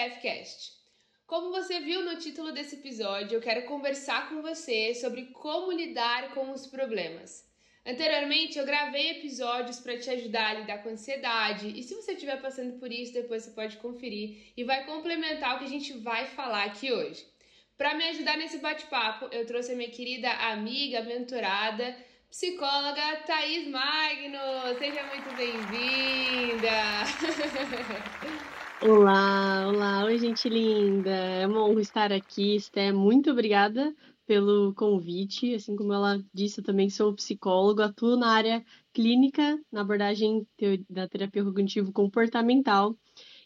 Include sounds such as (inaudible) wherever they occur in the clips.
Staffcast. Como você viu no título desse episódio, eu quero conversar com você sobre como lidar com os problemas. Anteriormente, eu gravei episódios para te ajudar a lidar com ansiedade, e se você estiver passando por isso, depois você pode conferir e vai complementar o que a gente vai falar aqui hoje. Para me ajudar nesse bate-papo, eu trouxe a minha querida amiga, mentorada, psicóloga Thaís Magno. Seja muito bem-vinda! (laughs) Olá, olá, oi gente linda, é uma honra estar aqui, Esté, muito obrigada pelo convite, assim como ela disse, eu também sou psicólogo, atuo na área clínica, na abordagem da terapia cognitivo comportamental,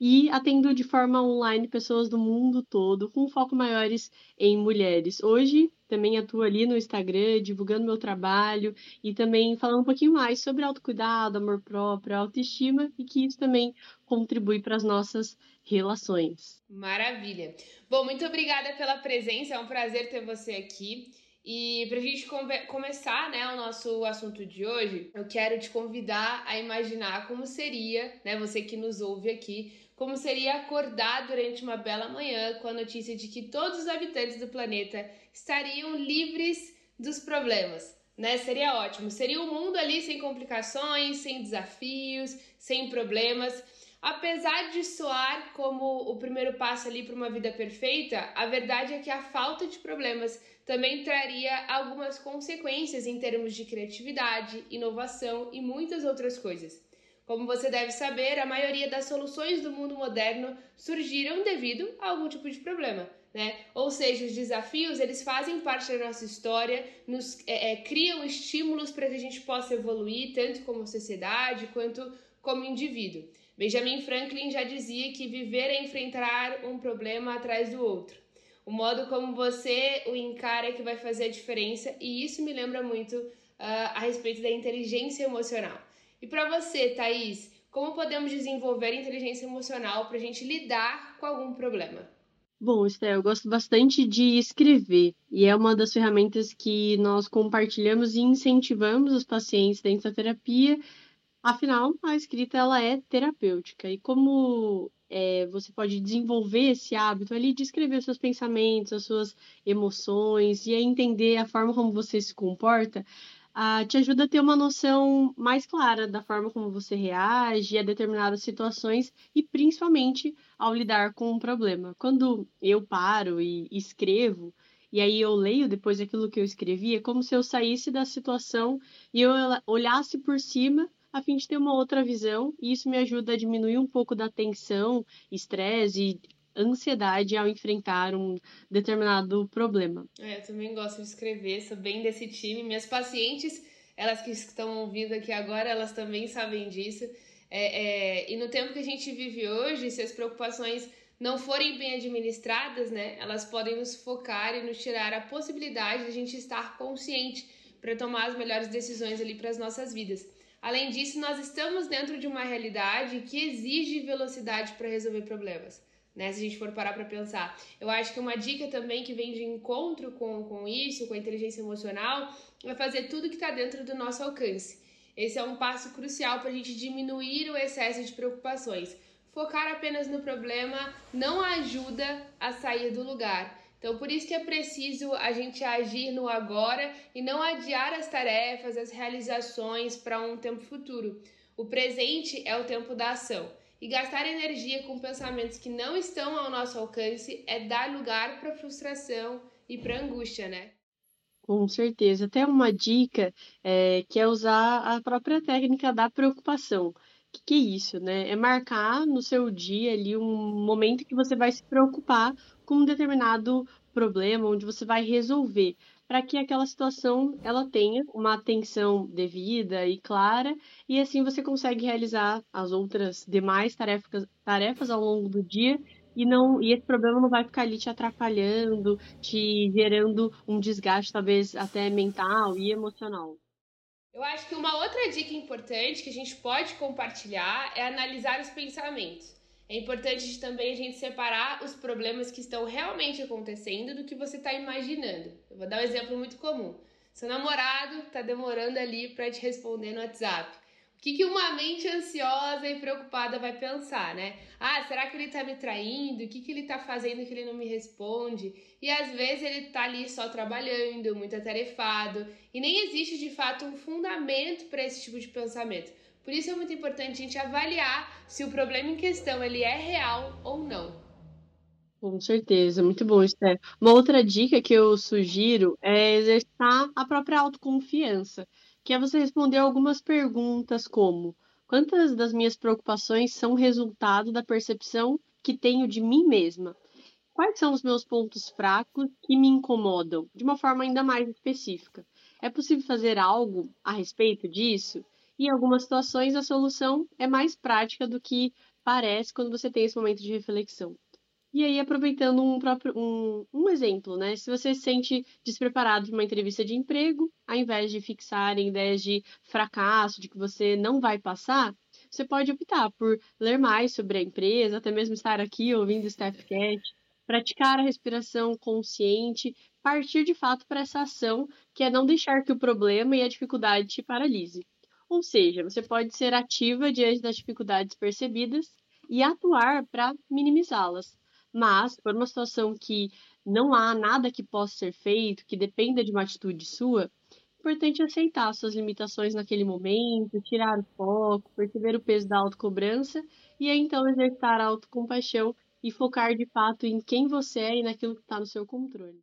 e atendo de forma online pessoas do mundo todo, com foco maiores em mulheres. Hoje também atuo ali no Instagram, divulgando meu trabalho e também falando um pouquinho mais sobre autocuidado, amor próprio, autoestima e que isso também contribui para as nossas relações. Maravilha. Bom, muito obrigada pela presença, é um prazer ter você aqui. E para a gente começar né, o nosso assunto de hoje, eu quero te convidar a imaginar como seria, né, você que nos ouve aqui, como seria acordar durante uma bela manhã com a notícia de que todos os habitantes do planeta estariam livres dos problemas. Né? Seria ótimo. Seria um mundo ali sem complicações, sem desafios, sem problemas. Apesar de soar como o primeiro passo ali para uma vida perfeita, a verdade é que a falta de problemas também traria algumas consequências em termos de criatividade, inovação e muitas outras coisas. Como você deve saber, a maioria das soluções do mundo moderno surgiram devido a algum tipo de problema. Né? Ou seja, os desafios eles fazem parte da nossa história, nos é, é, criam estímulos para que a gente possa evoluir tanto como sociedade quanto como indivíduo. Benjamin Franklin já dizia que viver é enfrentar um problema atrás do outro. O modo como você o encara é que vai fazer a diferença, e isso me lembra muito uh, a respeito da inteligência emocional. E para você, Thaís, como podemos desenvolver inteligência emocional para a gente lidar com algum problema? Bom, Esté, eu gosto bastante de escrever e é uma das ferramentas que nós compartilhamos e incentivamos os pacientes dentro da terapia. Afinal, a escrita ela é terapêutica e como é, você pode desenvolver esse hábito ali de escrever os seus pensamentos, as suas emoções e entender a forma como você se comporta, ah, te ajuda a ter uma noção mais clara da forma como você reage a determinadas situações e principalmente ao lidar com um problema. Quando eu paro e escrevo, e aí eu leio depois aquilo que eu escrevi, é como se eu saísse da situação e eu olhasse por cima a fim de ter uma outra visão, e isso me ajuda a diminuir um pouco da tensão, estresse e ansiedade ao enfrentar um determinado problema. É, eu também gosto de escrever, sou bem desse time. Minhas pacientes, elas que estão ouvindo aqui agora, elas também sabem disso. É, é, e no tempo que a gente vive hoje, se as preocupações não forem bem administradas, né, elas podem nos focar e nos tirar a possibilidade de a gente estar consciente para tomar as melhores decisões ali para as nossas vidas. Além disso, nós estamos dentro de uma realidade que exige velocidade para resolver problemas né? Se a gente for parar para pensar. Eu acho que uma dica também que vem de encontro com, com isso, com a inteligência emocional, é fazer tudo que está dentro do nosso alcance. Esse é um passo crucial para a gente diminuir o excesso de preocupações. Focar apenas no problema não ajuda a sair do lugar. Então, por isso que é preciso a gente agir no agora e não adiar as tarefas, as realizações para um tempo futuro. O presente é o tempo da ação. E gastar energia com pensamentos que não estão ao nosso alcance é dar lugar para frustração e para angústia, né? Com certeza. Até uma dica é, que é usar a própria técnica da preocupação. O que, que é isso, né? É marcar no seu dia ali um momento que você vai se preocupar com um determinado problema, onde você vai resolver para que aquela situação ela tenha uma atenção devida e clara e assim você consegue realizar as outras demais tarefas, tarefas ao longo do dia e não e esse problema não vai ficar ali te atrapalhando, te gerando um desgaste talvez até mental e emocional. Eu acho que uma outra dica importante que a gente pode compartilhar é analisar os pensamentos. É importante também a gente separar os problemas que estão realmente acontecendo do que você está imaginando. Eu vou dar um exemplo muito comum. Seu namorado está demorando ali para te responder no WhatsApp. O que, que uma mente ansiosa e preocupada vai pensar, né? Ah, será que ele tá me traindo? O que, que ele tá fazendo que ele não me responde? E às vezes ele tá ali só trabalhando, muito atarefado, e nem existe de fato um fundamento para esse tipo de pensamento. Por isso é muito importante a gente avaliar se o problema em questão ele é real ou não. Com certeza, muito bom, Esther. Uma outra dica que eu sugiro é exercitar a própria autoconfiança que é você responder algumas perguntas como: quantas das minhas preocupações são resultado da percepção que tenho de mim mesma? Quais são os meus pontos fracos que me incomodam, de uma forma ainda mais específica? É possível fazer algo a respeito disso? Em algumas situações a solução é mais prática do que parece quando você tem esse momento de reflexão. E aí, aproveitando um, próprio, um, um exemplo, né? Se você se sente despreparado para uma entrevista de emprego, ao invés de fixar em ideias de fracasso, de que você não vai passar, você pode optar por ler mais sobre a empresa, até mesmo estar aqui ouvindo o Staffcat, praticar a respiração consciente, partir de fato para essa ação, que é não deixar que o problema e a dificuldade te paralise. Ou seja, você pode ser ativa diante das dificuldades percebidas e atuar para minimizá-las. Mas, for uma situação que não há nada que possa ser feito, que dependa de uma atitude sua, é importante aceitar suas limitações naquele momento, tirar o foco, perceber o peso da autocobrança e aí então exercitar a autocompaixão e focar de fato em quem você é e naquilo que está no seu controle.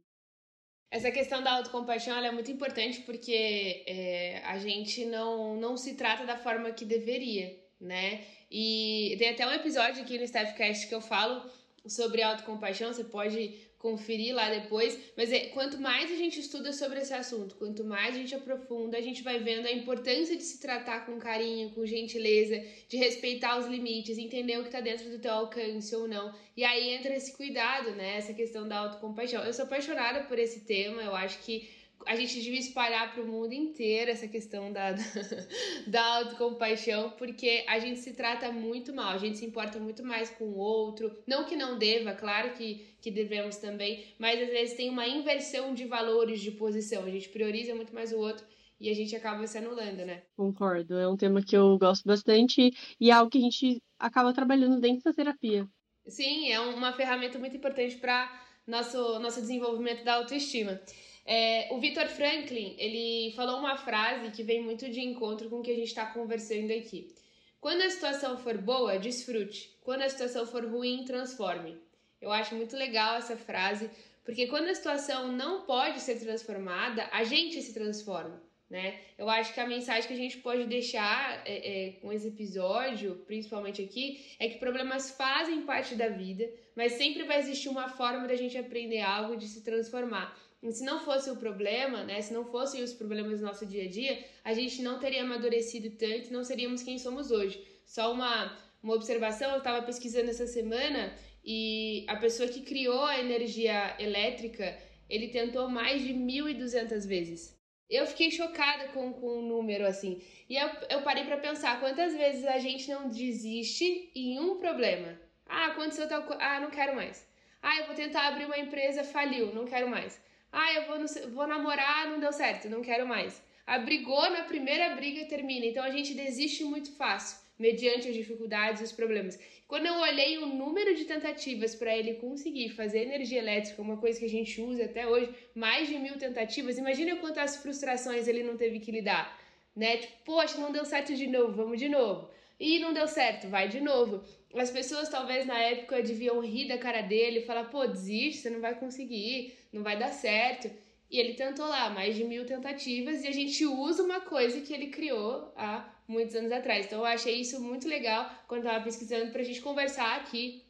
Essa questão da autocompaixão é muito importante porque é, a gente não, não se trata da forma que deveria, né? E tem até um episódio aqui no Staffcast que eu falo sobre autocompaixão, você pode conferir lá depois, mas é, quanto mais a gente estuda sobre esse assunto, quanto mais a gente aprofunda, a gente vai vendo a importância de se tratar com carinho, com gentileza, de respeitar os limites, entender o que está dentro do teu alcance ou não. E aí entra esse cuidado, né? Essa questão da autocompaixão. Eu sou apaixonada por esse tema, eu acho que a gente devia espalhar para o mundo inteiro essa questão da, (laughs) da autocompaixão, porque a gente se trata muito mal, a gente se importa muito mais com o outro. Não que não deva, claro que, que devemos também, mas às vezes tem uma inversão de valores, de posição. A gente prioriza muito mais o outro e a gente acaba se anulando, né? Concordo, é um tema que eu gosto bastante e é algo que a gente acaba trabalhando dentro da terapia. Sim, é uma ferramenta muito importante para nosso, nosso desenvolvimento da autoestima. É, o Victor Franklin, ele falou uma frase que vem muito de encontro com o que a gente está conversando aqui. Quando a situação for boa, desfrute. Quando a situação for ruim, transforme. Eu acho muito legal essa frase, porque quando a situação não pode ser transformada, a gente se transforma, né? Eu acho que a mensagem que a gente pode deixar é, é, com esse episódio, principalmente aqui, é que problemas fazem parte da vida, mas sempre vai existir uma forma da gente aprender algo de se transformar. E se não fosse o problema, né, se não fossem os problemas do nosso dia a dia, a gente não teria amadurecido tanto, não seríamos quem somos hoje. Só uma, uma observação, eu estava pesquisando essa semana e a pessoa que criou a energia elétrica, ele tentou mais de 1.200 vezes. Eu fiquei chocada com, com o número assim. E eu, eu parei para pensar quantas vezes a gente não desiste em um problema. Ah, aconteceu tal coisa. Ah, não quero mais. Ah, eu vou tentar abrir uma empresa, faliu, não quero mais. Ah, eu vou, vou namorar, não deu certo, não quero mais. Abrigou na primeira briga e termina. Então a gente desiste muito fácil, mediante as dificuldades e os problemas. Quando eu olhei o número de tentativas para ele conseguir fazer energia elétrica, uma coisa que a gente usa até hoje, mais de mil tentativas, imagina quantas frustrações ele não teve que lidar. Né? Tipo, poxa, não deu certo de novo, vamos de novo. E não deu certo, vai de novo. As pessoas talvez na época deviam rir da cara dele falar, pô, desiste, você não vai conseguir, não vai dar certo. E ele tentou lá mais de mil tentativas e a gente usa uma coisa que ele criou há muitos anos atrás. Então eu achei isso muito legal quando eu tava pesquisando pra gente conversar aqui,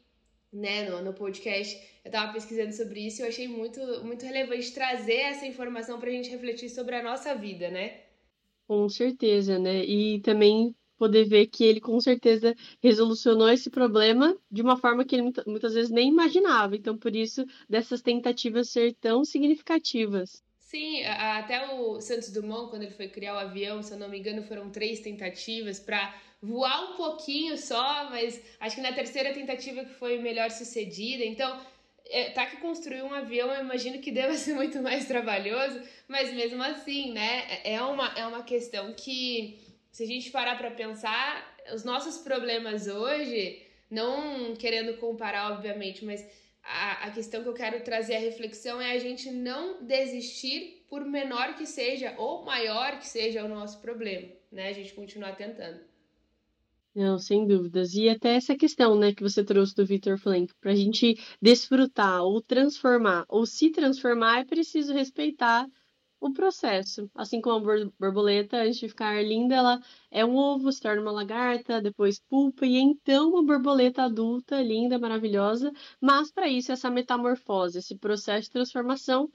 né, no, no podcast. Eu tava pesquisando sobre isso e eu achei muito, muito relevante trazer essa informação pra gente refletir sobre a nossa vida, né? Com certeza, né? E também poder ver que ele com certeza resolucionou esse problema de uma forma que ele muitas vezes nem imaginava. Então, por isso, dessas tentativas ser tão significativas. Sim, até o Santos Dumont, quando ele foi criar o avião, se eu não me engano, foram três tentativas para voar um pouquinho só, mas acho que na terceira tentativa que foi melhor sucedida. Então, é, tá que construir um avião, eu imagino que deva (laughs) ser muito mais trabalhoso, mas mesmo assim, né, é uma, é uma questão que se a gente parar para pensar, os nossos problemas hoje, não querendo comparar, obviamente, mas a, questão que eu quero trazer a reflexão é a gente não desistir por menor que seja ou maior que seja o nosso problema, né? A gente continuar tentando. Não, sem dúvidas. E até essa questão, né, que você trouxe do Victor Frank, para a gente desfrutar ou transformar ou se transformar, é preciso respeitar o processo. Assim como a borboleta, antes de ficar linda, ela é um ovo, se torna uma lagarta, depois pulpa, e então uma borboleta adulta, linda, maravilhosa. Mas para isso, essa metamorfose, esse processo de transformação,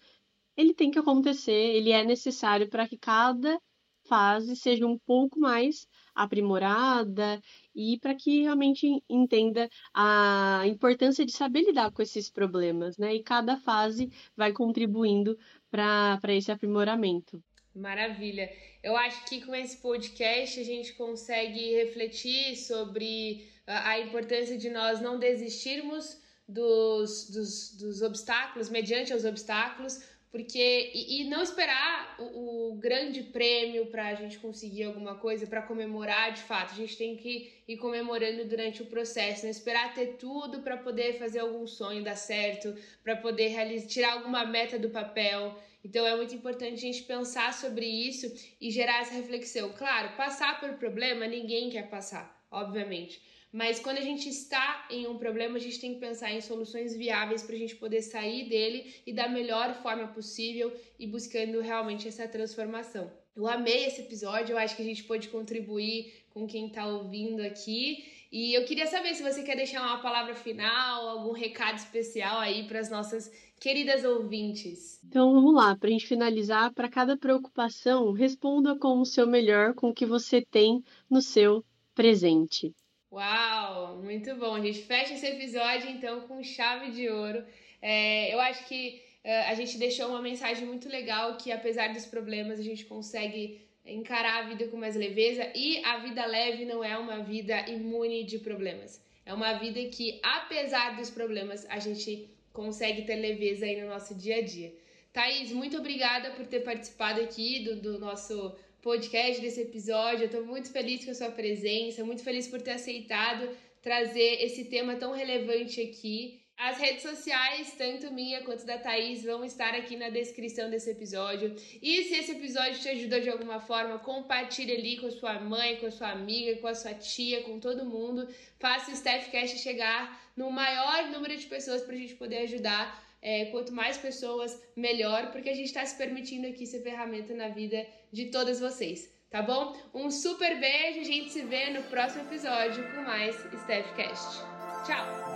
ele tem que acontecer, ele é necessário para que cada fase seja um pouco mais aprimorada e para que realmente entenda a importância de saber lidar com esses problemas, né? E cada fase vai contribuindo para esse aprimoramento. Maravilha. Eu acho que com esse podcast a gente consegue refletir sobre a importância de nós não desistirmos dos, dos, dos obstáculos, mediante os obstáculos, porque e, e não esperar o, o grande prêmio para a gente conseguir alguma coisa para comemorar de fato. A gente tem que ir comemorando durante o processo não esperar ter tudo para poder fazer algum sonho dar certo para poder realizar, tirar alguma meta do papel. Então é muito importante a gente pensar sobre isso e gerar essa reflexão. Claro passar por problema ninguém quer passar obviamente mas quando a gente está em um problema, a gente tem que pensar em soluções viáveis para a gente poder sair dele e da melhor forma possível e buscando realmente essa transformação. Eu amei esse episódio, eu acho que a gente pode contribuir com quem está ouvindo aqui. E eu queria saber se você quer deixar uma palavra final, algum recado especial aí para as nossas queridas ouvintes. Então vamos lá, para a gente finalizar, para cada preocupação, responda com o seu melhor, com o que você tem no seu presente. Uau, muito bom. A gente fecha esse episódio então com chave de ouro. É, eu acho que uh, a gente deixou uma mensagem muito legal que apesar dos problemas a gente consegue encarar a vida com mais leveza e a vida leve não é uma vida imune de problemas. É uma vida que apesar dos problemas a gente consegue ter leveza aí no nosso dia a dia. Thaís, muito obrigada por ter participado aqui do, do nosso podcast, desse episódio. Eu estou muito feliz com a sua presença, muito feliz por ter aceitado trazer esse tema tão relevante aqui. As redes sociais, tanto minha quanto da Thaís, vão estar aqui na descrição desse episódio. E se esse episódio te ajudou de alguma forma, compartilhe ali com a sua mãe, com a sua amiga, com a sua tia, com todo mundo. Faça o Staffcast chegar no maior número de pessoas para a gente poder ajudar é, quanto mais pessoas, melhor, porque a gente está se permitindo aqui ser ferramenta na vida de todas vocês, tá bom? Um super beijo, a gente se vê no próximo episódio com mais StaffCast. Tchau!